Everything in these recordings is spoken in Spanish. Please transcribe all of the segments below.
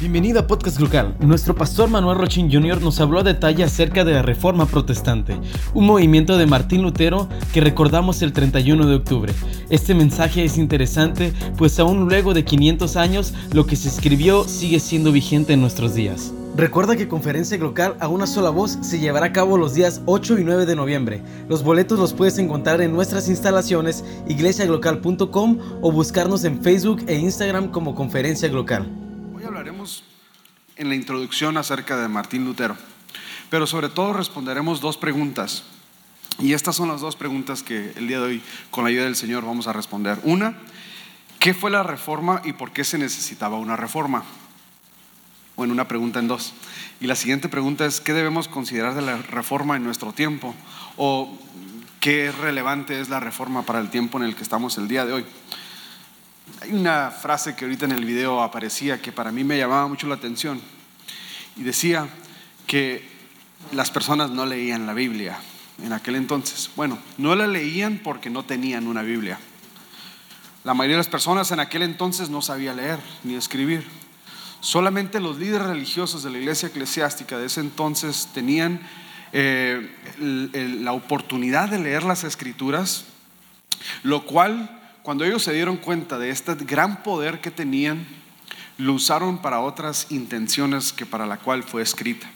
Bienvenido a Podcast Local. Nuestro pastor Manuel Rochín Jr. nos habló a detalle acerca de la Reforma Protestante, un movimiento de Martín Lutero que recordamos el 31 de octubre. Este mensaje es interesante, pues aún luego de 500 años, lo que se escribió sigue siendo vigente en nuestros días. Recuerda que Conferencia Local a una sola voz se llevará a cabo los días 8 y 9 de noviembre. Los boletos los puedes encontrar en nuestras instalaciones iglesiaglocal.com o buscarnos en Facebook e Instagram como Conferencia Local. Hablaremos en la introducción acerca de Martín Lutero, pero sobre todo responderemos dos preguntas. Y estas son las dos preguntas que el día de hoy, con la ayuda del Señor, vamos a responder. Una, ¿qué fue la reforma y por qué se necesitaba una reforma? Bueno, una pregunta en dos. Y la siguiente pregunta es, ¿qué debemos considerar de la reforma en nuestro tiempo? ¿O qué relevante es la reforma para el tiempo en el que estamos el día de hoy? Hay una frase que ahorita en el video aparecía que para mí me llamaba mucho la atención y decía que las personas no leían la Biblia en aquel entonces. Bueno, no la leían porque no tenían una Biblia. La mayoría de las personas en aquel entonces no sabía leer ni escribir. Solamente los líderes religiosos de la iglesia eclesiástica de ese entonces tenían eh, la oportunidad de leer las escrituras, lo cual cuando ellos se dieron cuenta de este gran poder que tenían, lo usaron para otras intenciones que para la cual fue escrita.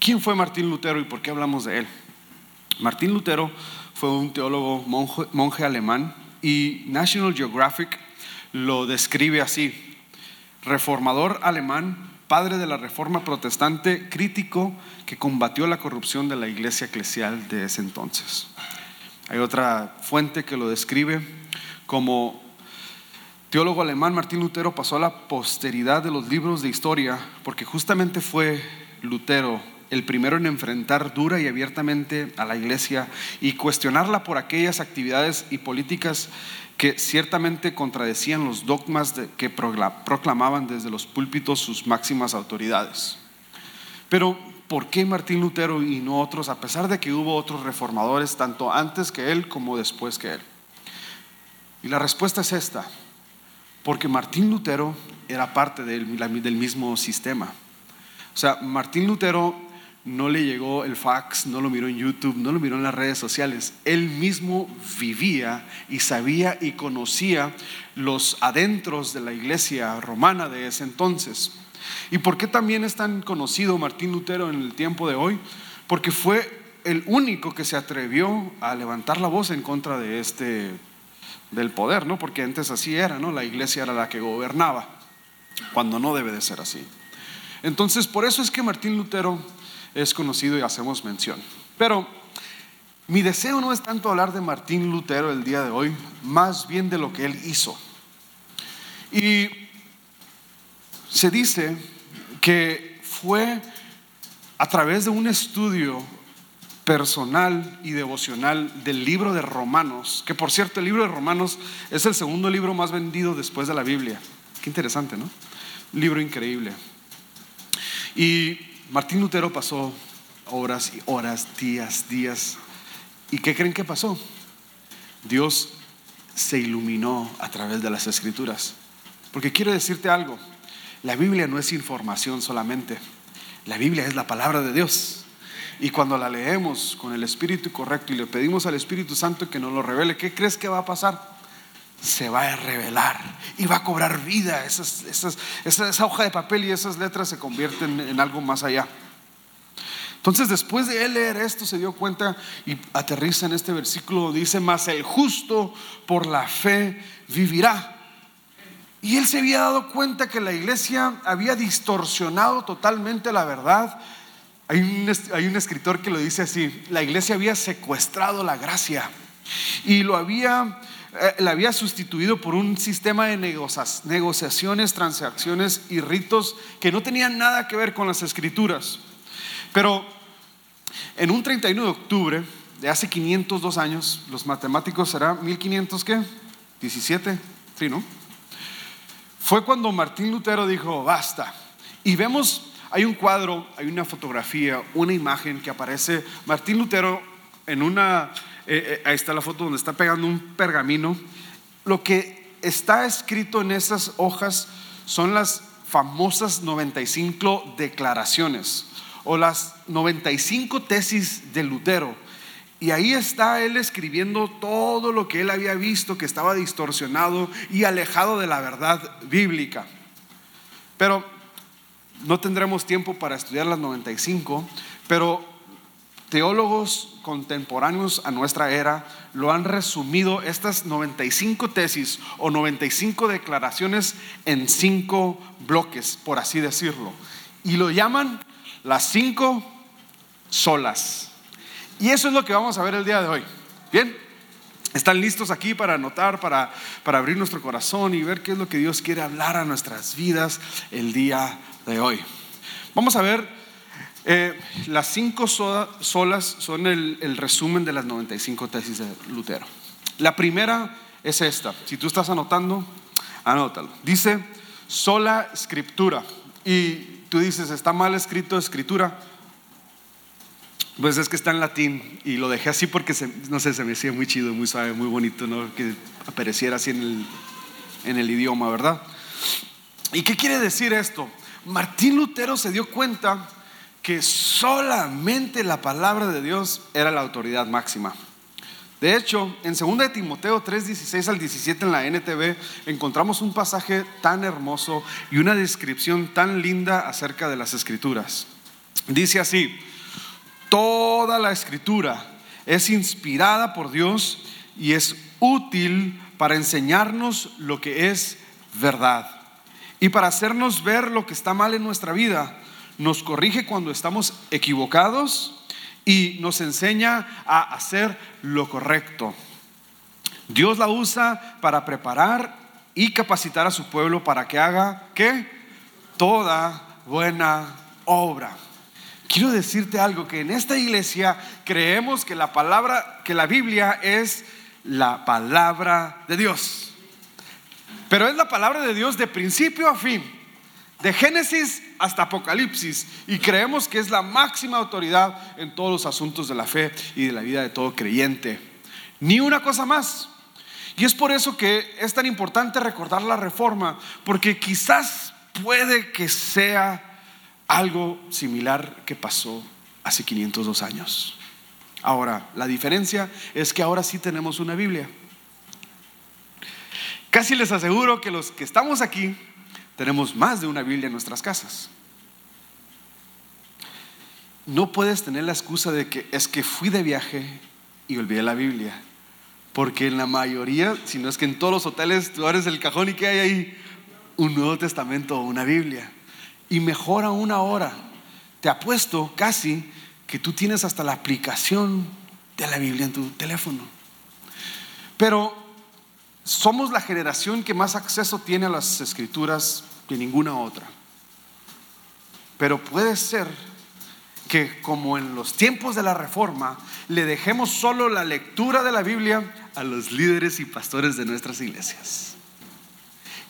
¿Quién fue Martín Lutero y por qué hablamos de él? Martín Lutero fue un teólogo monje, monje alemán y National Geographic lo describe así reformador alemán, padre de la reforma protestante, crítico que combatió la corrupción de la iglesia eclesial de ese entonces. Hay otra fuente que lo describe como teólogo alemán, Martín Lutero pasó a la posteridad de los libros de historia porque justamente fue Lutero el primero en enfrentar dura y abiertamente a la iglesia y cuestionarla por aquellas actividades y políticas que ciertamente contradecían los dogmas que proclamaban desde los púlpitos sus máximas autoridades. Pero, ¿por qué Martín Lutero y no otros, a pesar de que hubo otros reformadores tanto antes que él como después que él? Y la respuesta es esta, porque Martín Lutero era parte del, del mismo sistema. O sea, Martín Lutero no le llegó el fax, no lo miró en YouTube, no lo miró en las redes sociales. Él mismo vivía y sabía y conocía los adentros de la iglesia romana de ese entonces. ¿Y por qué también es tan conocido Martín Lutero en el tiempo de hoy? Porque fue el único que se atrevió a levantar la voz en contra de este del poder, ¿no? Porque antes así era, ¿no? La iglesia era la que gobernaba, cuando no debe de ser así. Entonces, por eso es que Martín Lutero es conocido y hacemos mención. Pero mi deseo no es tanto hablar de Martín Lutero el día de hoy, más bien de lo que él hizo. Y se dice que fue a través de un estudio personal y devocional del libro de Romanos, que por cierto el libro de Romanos es el segundo libro más vendido después de la Biblia. Qué interesante, ¿no? Un libro increíble. Y Martín Lutero pasó horas y horas, días, días. ¿Y qué creen que pasó? Dios se iluminó a través de las escrituras. Porque quiero decirte algo, la Biblia no es información solamente, la Biblia es la palabra de Dios. Y cuando la leemos con el espíritu correcto y le pedimos al Espíritu Santo que nos lo revele, ¿qué crees que va a pasar? se va a revelar y va a cobrar vida. esa, hoja de papel y esas letras se convierten en algo más allá. Entonces después de él leer esto se dio cuenta y aterriza en este versículo, dice, más el justo por la fe vivirá. Y él se había dado cuenta que la iglesia había distorsionado totalmente la verdad. Hay un, hay un escritor que lo dice así, la iglesia había secuestrado la gracia y lo había eh, la había sustituido por un sistema de negociaciones, transacciones y ritos que no tenían nada que ver con las escrituras. Pero en un 31 de octubre de hace 502 años, los matemáticos será 1500 qué? 17, sí, ¿no? Fue cuando Martín Lutero dijo, basta. Y vemos, hay un cuadro, hay una fotografía, una imagen que aparece Martín Lutero en una eh, eh, ahí está la foto donde está pegando un pergamino. Lo que está escrito en esas hojas son las famosas 95 declaraciones o las 95 tesis de Lutero. Y ahí está él escribiendo todo lo que él había visto que estaba distorsionado y alejado de la verdad bíblica. Pero no tendremos tiempo para estudiar las 95, pero teólogos contemporáneos a nuestra era lo han resumido estas 95 tesis o 95 declaraciones en cinco bloques, por así decirlo. Y lo llaman las cinco solas. Y eso es lo que vamos a ver el día de hoy. Bien, ¿están listos aquí para anotar, para, para abrir nuestro corazón y ver qué es lo que Dios quiere hablar a nuestras vidas el día de hoy? Vamos a ver, eh, las cinco solas son el, resumen de las 95 tesis de Lutero. La primera es esta. Si tú estás anotando, anótalo. Dice sola escritura. Y tú dices, está mal escrito escritura. Pues es que está en latín y lo dejé así porque, no sé, se me hacía muy chido, muy suave, muy bonito, ¿no? Que apareciera así en el, en el idioma, ¿verdad? ¿Y qué quiere decir esto? Martín Lutero se dio cuenta que solamente la palabra de Dios era la autoridad máxima. De hecho, en 2 de Timoteo 3, 16 al 17 en la NTV encontramos un pasaje tan hermoso y una descripción tan linda acerca de las escrituras. Dice así, toda la escritura es inspirada por Dios y es útil para enseñarnos lo que es verdad y para hacernos ver lo que está mal en nuestra vida. Nos corrige cuando estamos equivocados y nos enseña a hacer lo correcto. Dios la usa para preparar y capacitar a su pueblo para que haga ¿qué? Toda buena obra. Quiero decirte algo que en esta iglesia creemos que la palabra que la Biblia es la palabra de Dios. Pero es la palabra de Dios de principio a fin de Génesis hasta Apocalipsis, y creemos que es la máxima autoridad en todos los asuntos de la fe y de la vida de todo creyente. Ni una cosa más. Y es por eso que es tan importante recordar la reforma, porque quizás puede que sea algo similar que pasó hace 502 años. Ahora, la diferencia es que ahora sí tenemos una Biblia. Casi les aseguro que los que estamos aquí tenemos más de una Biblia en nuestras casas. No puedes tener la excusa de que es que fui de viaje y olvidé la Biblia. Porque en la mayoría, si no es que en todos los hoteles, tú abres el cajón y que hay ahí un Nuevo Testamento o una Biblia. Y mejor aún ahora, te apuesto casi que tú tienes hasta la aplicación de la Biblia en tu teléfono. Pero somos la generación que más acceso tiene a las escrituras que ninguna otra. Pero puede ser que como en los tiempos de la reforma, le dejemos solo la lectura de la Biblia a los líderes y pastores de nuestras iglesias.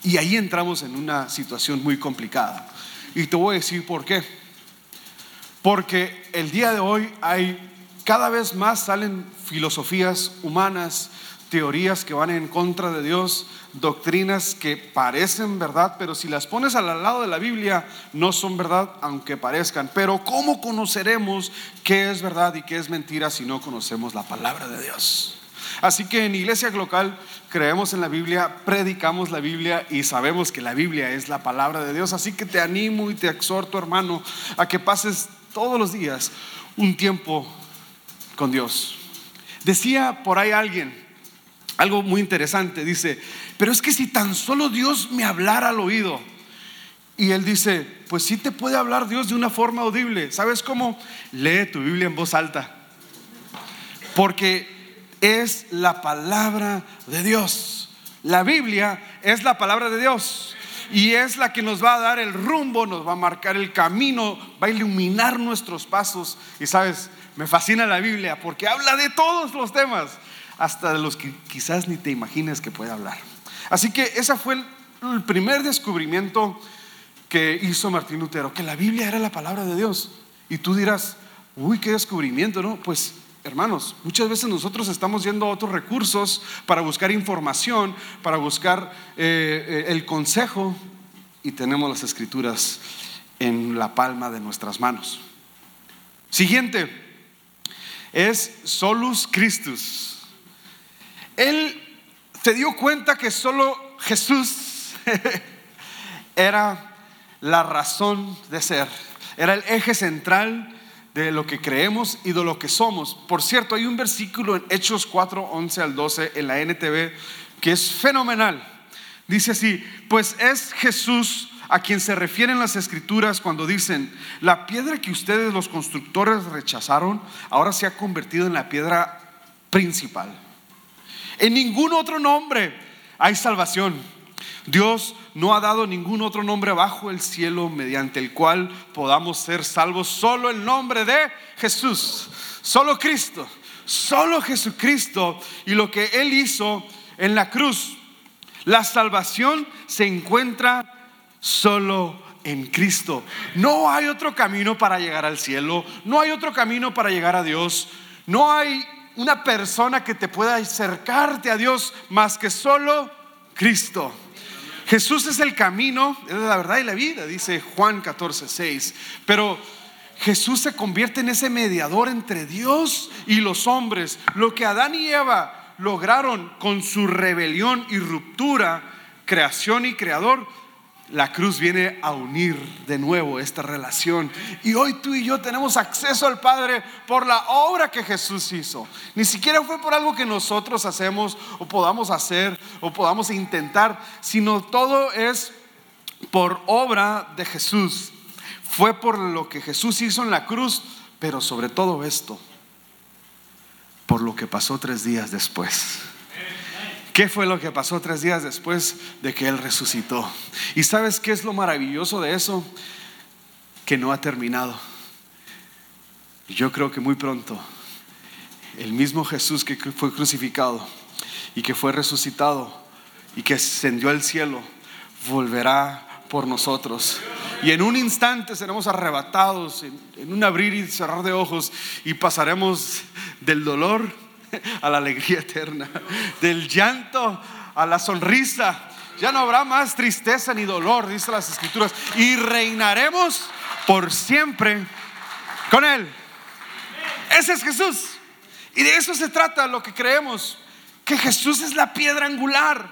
Y ahí entramos en una situación muy complicada. Y te voy a decir por qué. Porque el día de hoy hay cada vez más salen filosofías humanas, teorías que van en contra de Dios, doctrinas que parecen verdad, pero si las pones al lado de la Biblia, no son verdad, aunque parezcan. Pero ¿cómo conoceremos qué es verdad y qué es mentira si no conocemos la palabra de Dios? Así que en Iglesia Local creemos en la Biblia, predicamos la Biblia y sabemos que la Biblia es la palabra de Dios. Así que te animo y te exhorto, hermano, a que pases todos los días un tiempo con Dios. Decía por ahí alguien, algo muy interesante. Dice, pero es que si tan solo Dios me hablara al oído. Y él dice, pues sí te puede hablar Dios de una forma audible. ¿Sabes cómo? Lee tu Biblia en voz alta. Porque es la palabra de Dios. La Biblia es la palabra de Dios. Y es la que nos va a dar el rumbo, nos va a marcar el camino, va a iluminar nuestros pasos. Y sabes, me fascina la Biblia porque habla de todos los temas hasta de los que quizás ni te imagines que puede hablar. Así que ese fue el, primer descubrimiento que hizo Martín Lutero, que la Biblia era la palabra de Dios. Y tú dirás, uy, qué descubrimiento, ¿no? Pues hermanos, muchas veces nosotros estamos yendo a otros recursos para buscar información, para buscar eh, eh, el consejo, y tenemos las escrituras en la palma de nuestras manos. Siguiente es Solus Christus. Él se dio cuenta que solo Jesús era la razón de ser, era el eje central de lo que creemos y de lo que somos. Por cierto, hay un versículo en Hechos 4, 11 al 12 en la NTV que es fenomenal. Dice así, pues es Jesús a quien se refieren las escrituras cuando dicen, la piedra que ustedes los constructores rechazaron, ahora se ha convertido en la piedra principal. En ningún otro nombre hay salvación. Dios no ha dado ningún otro nombre bajo el cielo mediante el cual podamos ser salvos, solo el nombre de Jesús, solo Cristo, solo Jesucristo y lo que Él hizo en la cruz. La salvación se encuentra solo en Cristo. No hay otro camino para llegar al cielo, no hay otro camino para llegar a Dios, no hay una persona que te pueda acercarte a Dios más que solo Cristo. Jesús es el camino, es la verdad y la vida, dice Juan 14, 6. Pero Jesús se convierte en ese mediador entre Dios y los hombres. Lo que Adán y Eva lograron con su rebelión y ruptura, creación y creador, la cruz viene a unir de nuevo esta relación. Y hoy tú y yo tenemos acceso al Padre por la obra que Jesús hizo. Ni siquiera fue por algo que nosotros hacemos o podamos hacer o podamos intentar, sino todo es por obra de Jesús. Fue por lo que Jesús hizo en la cruz, pero sobre todo esto, por lo que pasó tres días después. ¿Qué fue lo que pasó tres días después de que Él resucitó? ¿Y sabes qué es lo maravilloso de eso? Que no ha terminado. Yo creo que muy pronto el mismo Jesús que fue crucificado y que fue resucitado y que ascendió al cielo volverá por nosotros. Y en un instante seremos arrebatados, en, un abrir y cerrar de ojos, y pasaremos del dolor a la alegría eterna, del llanto a la sonrisa. Ya no habrá más tristeza ni dolor, dice las escrituras, y reinaremos por siempre con Él. Ese es Jesús. Y de eso se trata lo que creemos, que Jesús es la piedra angular.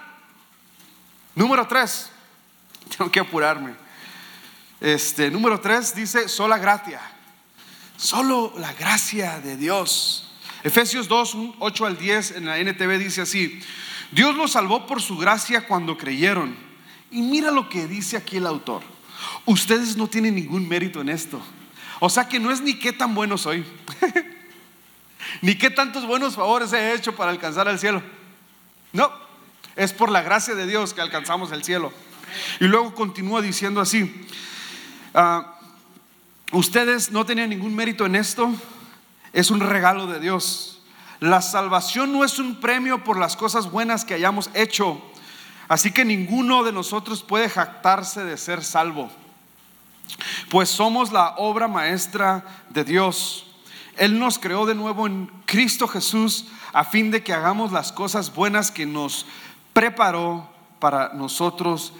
Número tres, tengo que apurarme. Este, número tres dice, sola gracia. Solo la gracia de Dios. Efesios 2, 8 al 10 en la NTV dice así, Dios los salvó por su gracia cuando creyeron. Y mira lo que dice aquí el autor. Ustedes no tienen ningún mérito en esto. O sea que no es ni qué tan bueno soy, ni qué tantos buenos favores he hecho para alcanzar el cielo. No, es por la gracia de Dios que alcanzamos el cielo. Y luego continúa diciendo así, ah, ustedes no tenían ningún mérito en esto, es un regalo de Dios. La salvación no es un premio por las cosas buenas que hayamos hecho. Así que ninguno de nosotros puede jactarse de ser salvo. Pues somos la obra maestra de Dios. Él nos creó de nuevo en Cristo Jesús a fin de que hagamos las cosas buenas que nos preparó para nosotros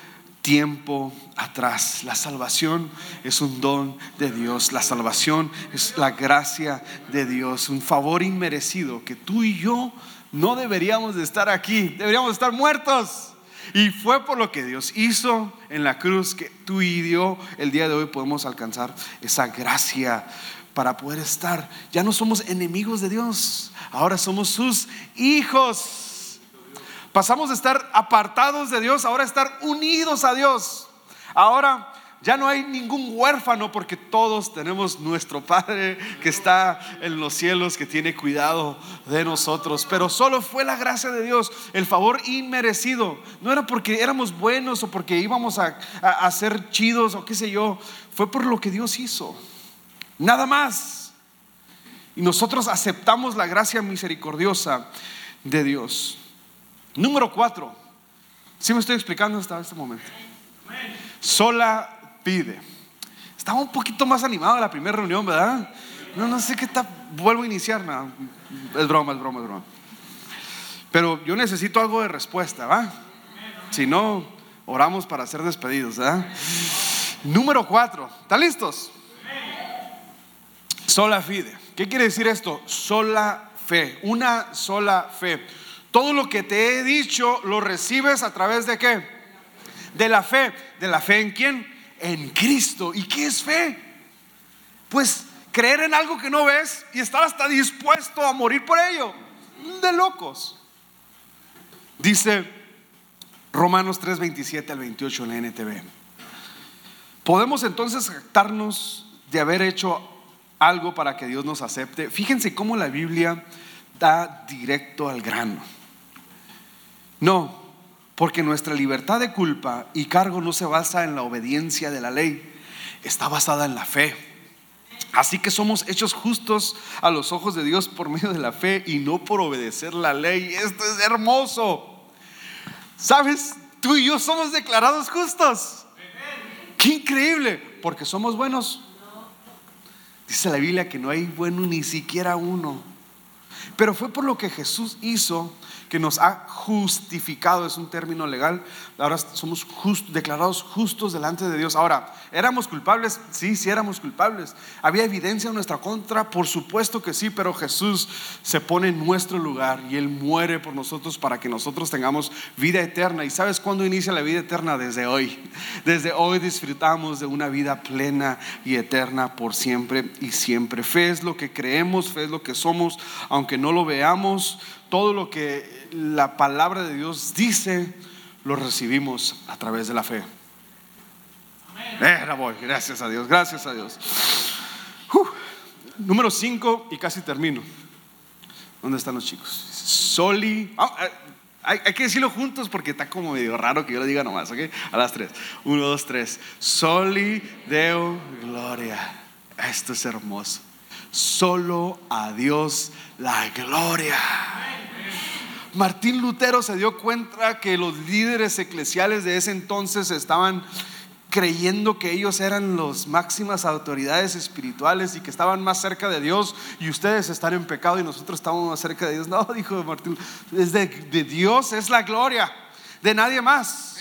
tiempo atrás. La salvación es un don de Dios. La salvación es la gracia de Dios, un favor inmerecido que tú y yo no deberíamos de estar aquí, deberíamos estar muertos. Y fue por lo que Dios hizo en la cruz que tú y yo el día de hoy podemos alcanzar esa gracia para poder estar. Ya no somos enemigos de Dios, ahora somos sus hijos. Pasamos de estar apartados de Dios, ahora estar unidos a Dios. Ahora ya no hay ningún huérfano porque todos tenemos nuestro Padre que está en los cielos, que tiene cuidado de nosotros. Pero solo fue la gracia de Dios, el favor inmerecido. No era porque éramos buenos o porque íbamos a, a, ser chidos o qué sé yo. Fue por lo que Dios hizo. Nada más. Y nosotros aceptamos la gracia misericordiosa de Dios. Número cuatro. Si me estoy explicando hasta este momento? Sola pide. Estaba un poquito más animado la primera reunión, ¿verdad? No, no sé qué está. Vuelvo a iniciar. Es broma, es broma, es broma. Pero yo necesito algo de respuesta, ¿va? Si no, oramos para ser despedidos. ¿eh? Número cuatro, ¿están listos? Sola fide. ¿Qué quiere decir esto? Sola fe, una sola fe. Todo lo que te he dicho lo recibes a través de qué? De la fe. ¿De la fe en quién? En Cristo. ¿Y qué es fe? Pues creer en algo que no ves y estar hasta dispuesto a morir por ello. De locos. Dice Romanos 3, 27 al 28 en la NTV. Podemos entonces jactarnos de haber hecho algo para que Dios nos acepte. Fíjense cómo la Biblia da directo al grano. No, porque nuestra libertad de culpa y cargo no se basa en la obediencia de la ley, está basada en la fe. Así que somos hechos justos a los ojos de Dios por medio de la fe y no por obedecer la ley. Esto es hermoso. ¿Sabes? Tú y yo somos declarados justos. Qué increíble, porque somos buenos. Dice la Biblia que no hay bueno ni siquiera uno. Pero fue por lo que Jesús hizo que nos ha justificado, es un término legal, ahora somos declarados justos delante de Dios. Ahora, ¿éramos culpables? Sí, sí éramos culpables. ¿Había evidencia en nuestra contra? Por supuesto que sí, pero Jesús se pone en nuestro lugar y Él muere por nosotros para que nosotros tengamos vida eterna. ¿Y sabes cuándo inicia la vida eterna? Desde hoy. Desde hoy disfrutamos de una vida plena y eterna por siempre y siempre. Fe es lo que creemos, fe es lo que somos, aunque no lo veamos todo lo que la palabra de Dios dice, lo recibimos a través de la fe. Eh, voy, gracias a Dios, gracias a Dios. número 5 y casi termino. ¿Dónde están los chicos? Soli. Ah, eh, hay, que decirlo juntos porque está como medio raro que yo lo diga nomás, ¿ok? A las tres. Uno, dos, tres. Soli Deo Gloria. Esto es hermoso. Solo a Dios la gloria. Martín Lutero se dio cuenta que los líderes eclesiales de ese entonces estaban creyendo que ellos eran las máximas autoridades espirituales y que estaban más cerca de Dios y ustedes están en pecado y nosotros estamos más cerca de Dios. No, dijo Martín, es de, Dios, es la gloria, de nadie más.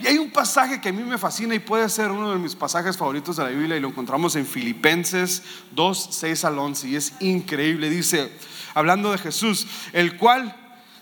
Y hay un pasaje que a mí me fascina y puede ser uno de mis pasajes favoritos de la Biblia y lo encontramos en Filipenses 2, 6 al 11 y es increíble. Dice, hablando de Jesús, el cual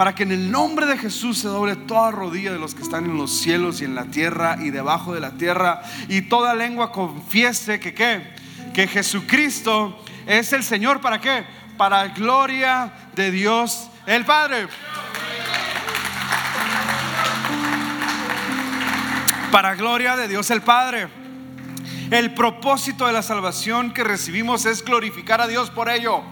Para que en el nombre de Jesús se doble toda rodilla de los que están en los cielos y en la tierra y debajo de la tierra y toda lengua confiese que qué, que Jesucristo es el Señor, ¿para qué? Para gloria de Dios el Padre. Para gloria de Dios el Padre. El propósito de la salvación que recibimos es glorificar a Dios por ello.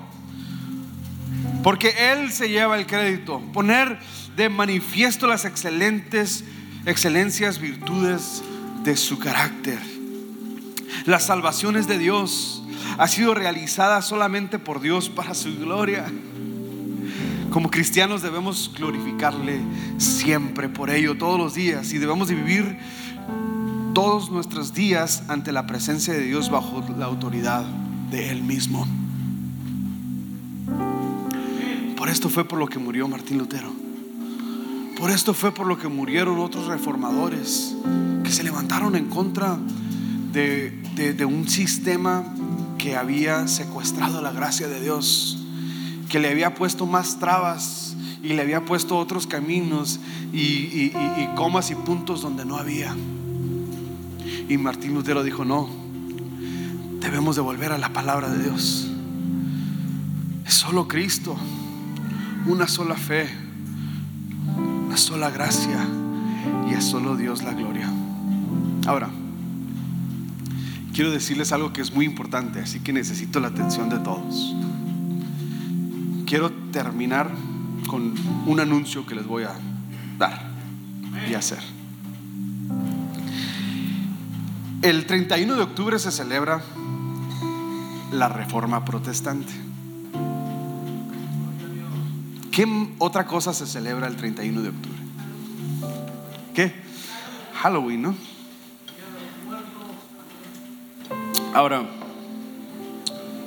Porque Él se lleva el crédito. Poner de manifiesto las excelentes, excelencias, virtudes de su carácter. La salvación es de Dios. Ha sido realizada solamente por Dios para su gloria. Como cristianos debemos glorificarle siempre por ello, todos los días. Y debemos de vivir todos nuestros días ante la presencia de Dios bajo la autoridad de Él mismo. Por esto fue por lo que murió Martín Lutero. Por esto fue por lo que murieron otros reformadores que se levantaron en contra de, un sistema que había secuestrado la gracia de Dios, que le había puesto más trabas y le había puesto otros caminos y, y comas y puntos donde no había. Y Martín Lutero dijo, no, debemos de volver a la palabra de Dios. Es solo Cristo una sola fe, una sola gracia y es solo Dios la gloria. Ahora, quiero decirles algo que es muy importante, así que necesito la atención de todos. Quiero terminar con un anuncio que les voy a dar y hacer. El 31 de octubre se celebra la Reforma Protestante. ¿Qué otra cosa se celebra el 31 de octubre? ¿Qué? Halloween, ¿no? Ahora,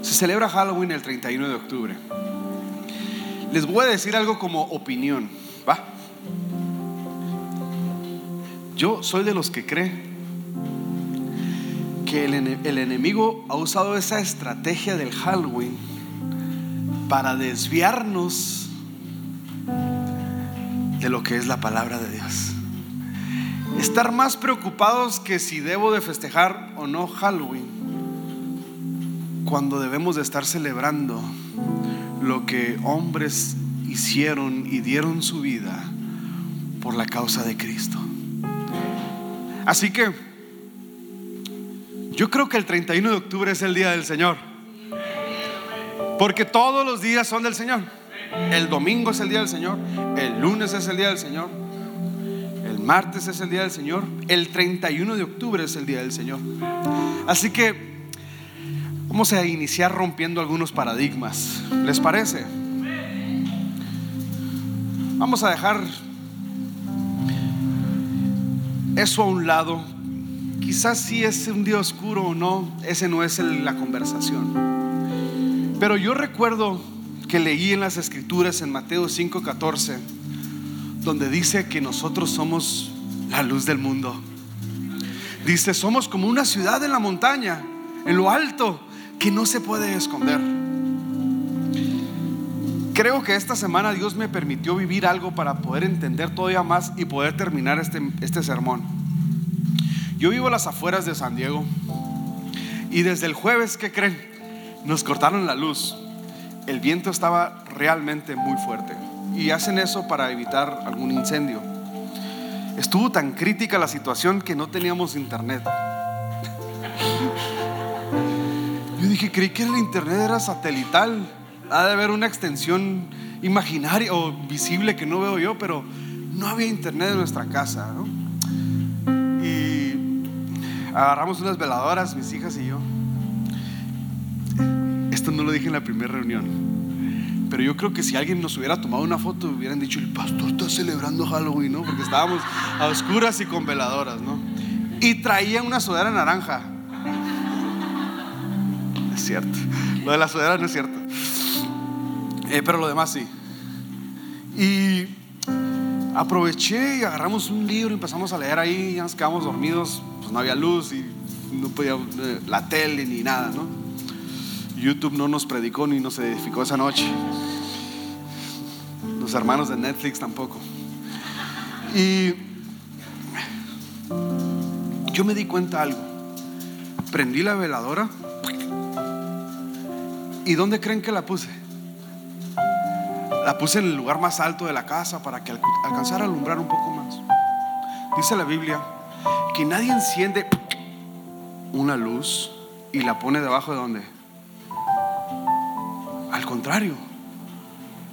se celebra Halloween el 31 de octubre. Les voy a decir algo como opinión, ¿va? Yo soy de los que cree que el, el, enemigo ha usado esa estrategia del Halloween para desviarnos de lo que es la palabra de Dios. Estar más preocupados que si debo de festejar o no Halloween, cuando debemos de estar celebrando lo que hombres hicieron y dieron su vida por la causa de Cristo. Así que yo creo que el 31 de octubre es el día del Señor. Porque todos los días son del Señor. El domingo es el día del Señor. El lunes es el día del Señor. El martes es el día del Señor. El 31 de octubre es el día del Señor. Así que vamos a iniciar rompiendo algunos paradigmas. ¿Les parece? Vamos a dejar eso a un lado. Quizás si es un día oscuro o no, ese no es la conversación. Pero yo recuerdo que leí en las escrituras en Mateo 5:14, donde dice que nosotros somos la luz del mundo. Dice, somos como una ciudad en la montaña, en lo alto, que no se puede esconder. Creo que esta semana Dios me permitió vivir algo para poder entender todavía más y poder terminar este, este sermón. Yo vivo a las afueras de San Diego y desde el jueves, ¿qué creen? Nos cortaron la luz. El viento estaba realmente muy fuerte y hacen eso para evitar algún incendio. Estuvo tan crítica la situación que no teníamos internet. Yo dije, creí que el internet era satelital. Ha de haber una extensión imaginaria o visible que no veo yo, pero no había internet en nuestra casa. Y agarramos unas veladoras, mis hijas y yo. Esto no lo dije en la primera reunión. Pero yo creo que si alguien nos hubiera tomado una foto, hubieran dicho, el pastor está celebrando Halloween, ¿no? Porque estábamos a oscuras y con veladoras, ¿no? Y traía una sudadera naranja. Es cierto. Lo de la sudadera no es cierto. Eh, pero lo demás sí. Y aproveché y agarramos un libro y empezamos a leer ahí. Ya nos quedamos dormidos. Pues no había luz y no podía eh, la tele ni nada, ¿no? YouTube no nos predicó ni nos edificó esa noche. Los hermanos de Netflix tampoco. Y yo me di cuenta algo. Prendí la veladora. ¿Y dónde creen que la puse? La puse en el lugar más alto de la casa para que alcanzara a alumbrar un poco más. Dice la Biblia que nadie enciende una luz y la pone debajo de donde. Contrario,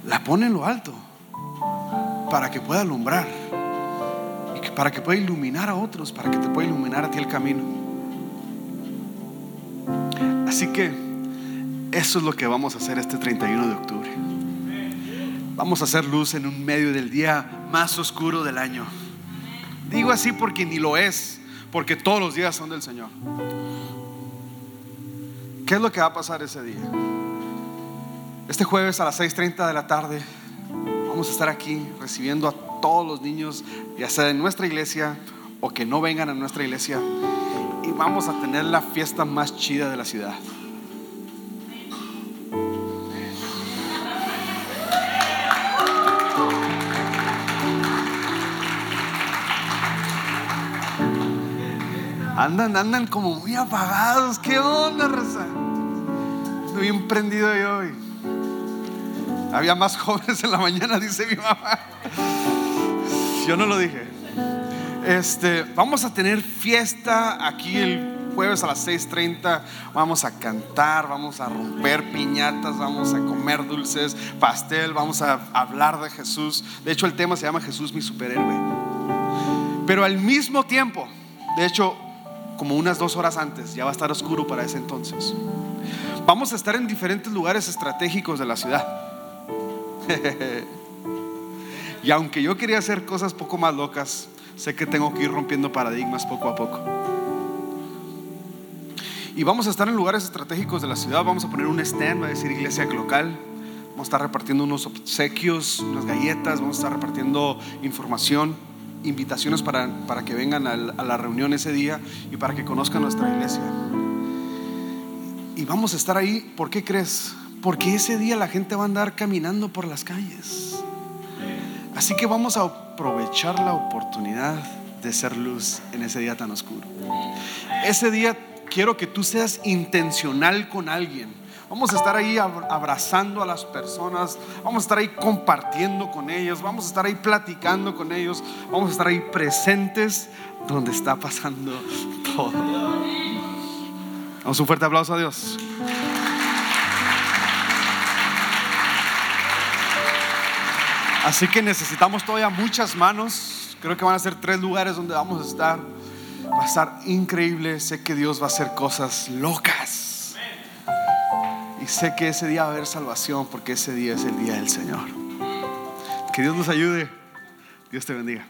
la pone en lo alto para que pueda alumbrar y para que pueda iluminar a otros, para que te pueda iluminar a ti el camino. Así que eso es lo que vamos a hacer este 31 de octubre. Vamos a hacer luz en un medio del día más oscuro del año. Digo así porque ni lo es, porque todos los días son del Señor. ¿Qué es lo que va a pasar ese día? Este jueves a las 6.30 de la tarde vamos a estar aquí recibiendo a todos los niños, ya sea de nuestra iglesia o que no vengan a nuestra iglesia, y vamos a tener la fiesta más chida de la ciudad. Andan, andan como muy apagados. ¿Qué onda, raza? Estoy bien prendido yo hoy. Había más jóvenes en la mañana, dice mi mamá. Yo no lo dije. Este, vamos a tener fiesta aquí el jueves a las 6:30. Vamos a cantar, vamos a romper piñatas, vamos a comer dulces, pastel, vamos a hablar de Jesús. De hecho, el tema se llama Jesús mi superhéroe. Pero al mismo tiempo, de hecho, como unas dos horas antes, ya va a estar oscuro para ese entonces. Vamos a estar en diferentes lugares estratégicos de la ciudad. y aunque yo quería hacer cosas poco más locas, sé que tengo que ir rompiendo paradigmas poco a poco. Y vamos a estar en lugares estratégicos de la ciudad. Vamos a poner un stand, va a decir iglesia local. Vamos a estar repartiendo unos obsequios, unas galletas. Vamos a estar repartiendo información, invitaciones para, para que vengan a la reunión ese día y para que conozcan nuestra iglesia. Y vamos a estar ahí, ¿por qué crees? Porque ese día la gente va a andar caminando por las calles. Así que vamos a aprovechar la oportunidad de ser luz en ese día tan oscuro. Ese día quiero que tú seas intencional con alguien. Vamos a estar ahí abrazando a las personas, vamos a estar ahí compartiendo con ellos, vamos a estar ahí platicando con ellos, vamos a estar ahí presentes donde está pasando todo. Vamos un fuerte aplauso a Dios. Así que necesitamos todavía muchas manos. Creo que van a ser tres lugares donde vamos a estar. Va a estar increíble. Sé que Dios va a hacer cosas locas. Y sé que ese día va a haber salvación porque ese día es el día del Señor. Que Dios nos ayude. Dios te bendiga.